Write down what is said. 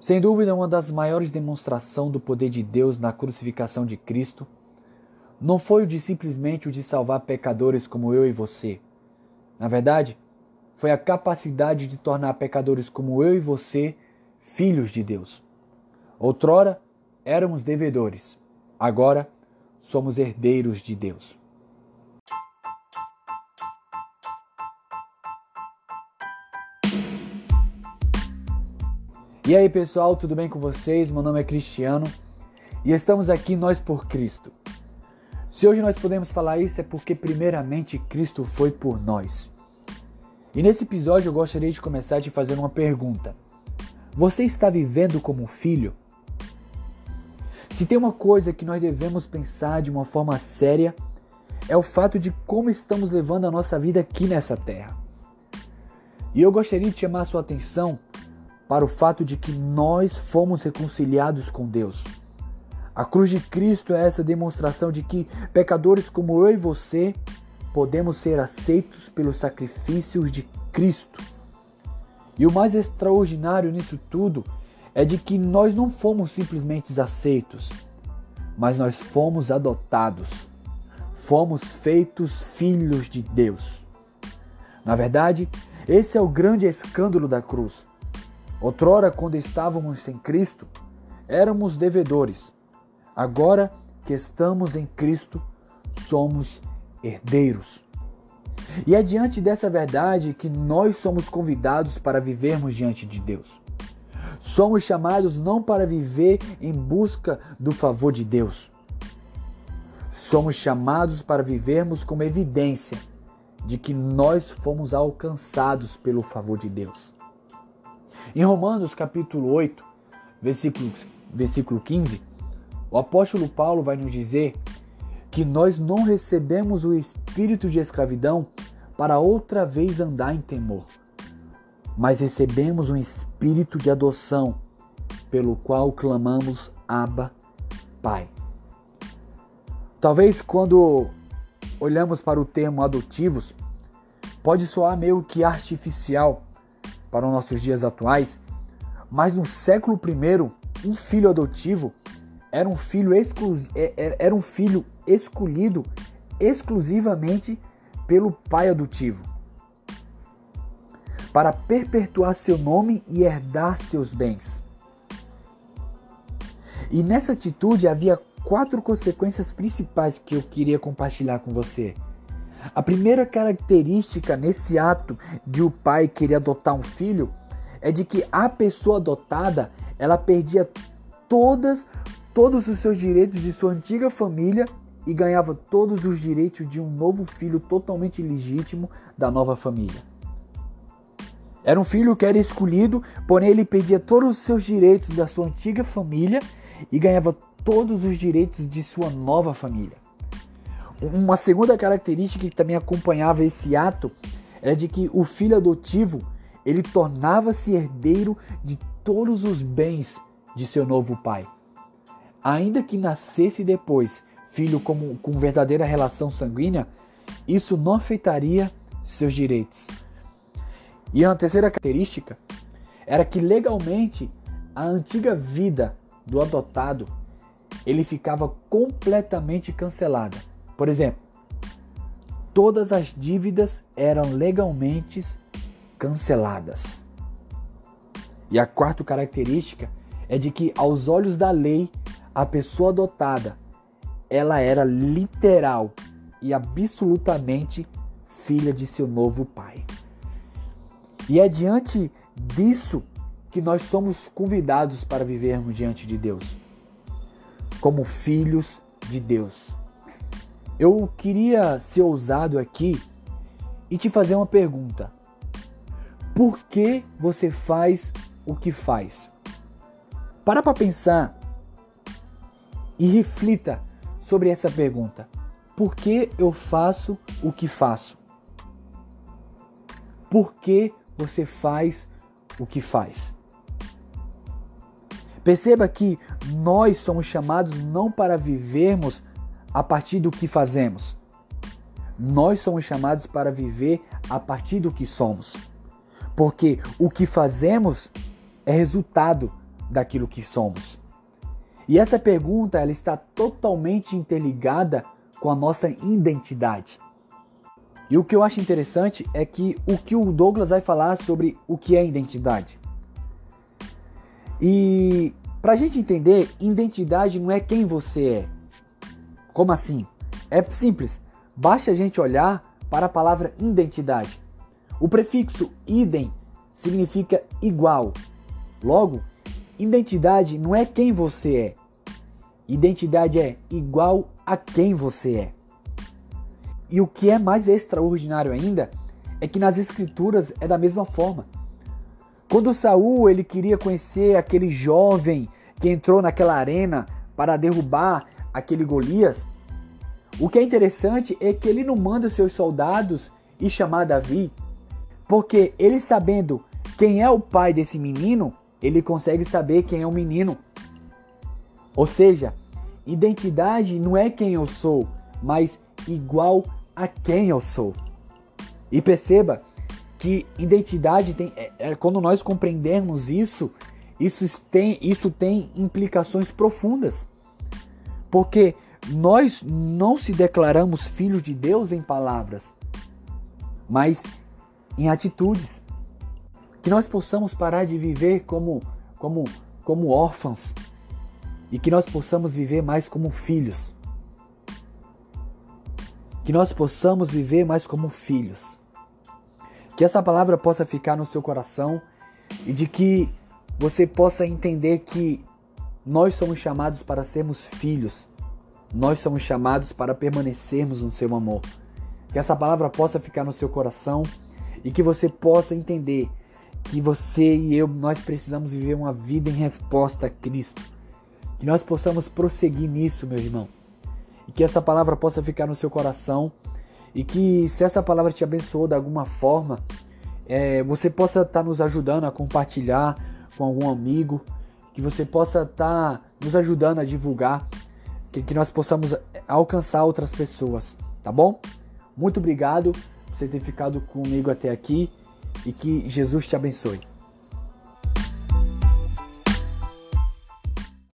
Sem dúvida, uma das maiores demonstrações do poder de Deus na crucificação de Cristo não foi o de simplesmente o de salvar pecadores como eu e você. Na verdade, foi a capacidade de tornar pecadores como eu e você filhos de Deus. Outrora éramos devedores, agora somos herdeiros de Deus. E aí pessoal, tudo bem com vocês? Meu nome é Cristiano e estamos aqui nós por Cristo. Se hoje nós podemos falar isso é porque primeiramente Cristo foi por nós. E nesse episódio eu gostaria de começar te fazendo uma pergunta. Você está vivendo como filho? Se tem uma coisa que nós devemos pensar de uma forma séria, é o fato de como estamos levando a nossa vida aqui nessa terra. E eu gostaria de chamar a sua atenção para o fato de que nós fomos reconciliados com Deus. A cruz de Cristo é essa demonstração de que pecadores como eu e você podemos ser aceitos pelos sacrifícios de Cristo. E o mais extraordinário nisso tudo é de que nós não fomos simplesmente aceitos, mas nós fomos adotados. Fomos feitos filhos de Deus. Na verdade, esse é o grande escândalo da cruz. Outrora, quando estávamos sem Cristo, éramos devedores. Agora que estamos em Cristo, somos herdeiros. E é diante dessa verdade que nós somos convidados para vivermos diante de Deus. Somos chamados não para viver em busca do favor de Deus. Somos chamados para vivermos como evidência de que nós fomos alcançados pelo favor de Deus. Em Romanos capítulo 8, versículo, versículo 15, o apóstolo Paulo vai nos dizer que nós não recebemos o espírito de escravidão para outra vez andar em temor, mas recebemos um espírito de adoção, pelo qual clamamos Abba, Pai. Talvez quando olhamos para o termo adotivos, pode soar meio que artificial, para os nossos dias atuais, mas no século I, um filho adotivo era um filho, é, é, era um filho escolhido exclusivamente pelo pai adotivo para perpetuar seu nome e herdar seus bens. E nessa atitude havia quatro consequências principais que eu queria compartilhar com você. A primeira característica nesse ato de o pai querer adotar um filho é de que a pessoa adotada ela perdia todas todos os seus direitos de sua antiga família e ganhava todos os direitos de um novo filho totalmente legítimo da nova família. Era um filho que era escolhido, porém ele perdia todos os seus direitos da sua antiga família e ganhava todos os direitos de sua nova família. Uma segunda característica que também acompanhava esse ato é de que o filho adotivo ele tornava-se herdeiro de todos os bens de seu novo pai. Ainda que nascesse depois filho como, com verdadeira relação sanguínea, isso não afetaria seus direitos. E a terceira característica era que legalmente a antiga vida do adotado ele ficava completamente cancelada. Por exemplo, todas as dívidas eram legalmente canceladas. E a quarta característica é de que aos olhos da lei, a pessoa adotada, ela era literal e absolutamente filha de seu novo pai. E é diante disso que nós somos convidados para vivermos diante de Deus, como filhos de Deus. Eu queria ser ousado aqui e te fazer uma pergunta. Por que você faz o que faz? Para para pensar e reflita sobre essa pergunta. Por que eu faço o que faço? Por que você faz o que faz? Perceba que nós somos chamados não para vivermos a partir do que fazemos. Nós somos chamados para viver a partir do que somos. Porque o que fazemos é resultado daquilo que somos? E essa pergunta ela está totalmente interligada com a nossa identidade. E o que eu acho interessante é que o que o Douglas vai falar sobre o que é identidade. E para a gente entender, identidade não é quem você é. Como assim? É simples. Basta a gente olhar para a palavra identidade. O prefixo idem significa igual. Logo, identidade não é quem você é. Identidade é igual a quem você é. E o que é mais extraordinário ainda é que nas escrituras é da mesma forma. Quando Saul ele queria conhecer aquele jovem que entrou naquela arena para derrubar aquele Golias, o que é interessante é que ele não manda seus soldados e chamar Davi, porque ele sabendo quem é o pai desse menino, ele consegue saber quem é o menino. Ou seja, identidade não é quem eu sou, mas igual a quem eu sou. E perceba que identidade tem. É, é, quando nós compreendermos isso, isso tem, isso tem implicações profundas. Porque nós não se declaramos filhos de Deus em palavras, mas em atitudes. Que nós possamos parar de viver como, como, como órfãos e que nós possamos viver mais como filhos que nós possamos viver mais como filhos. Que essa palavra possa ficar no seu coração e de que você possa entender que nós somos chamados para sermos filhos. Nós somos chamados para permanecermos no seu amor. Que essa palavra possa ficar no seu coração e que você possa entender que você e eu nós precisamos viver uma vida em resposta a Cristo. Que nós possamos prosseguir nisso, meu irmão e que essa palavra possa ficar no seu coração e que se essa palavra te abençoou de alguma forma, é, você possa estar tá nos ajudando a compartilhar com algum amigo, que você possa estar tá nos ajudando a divulgar, que, que nós possamos alcançar outras pessoas, tá bom? Muito obrigado por você ter ficado comigo até aqui e que Jesus te abençoe.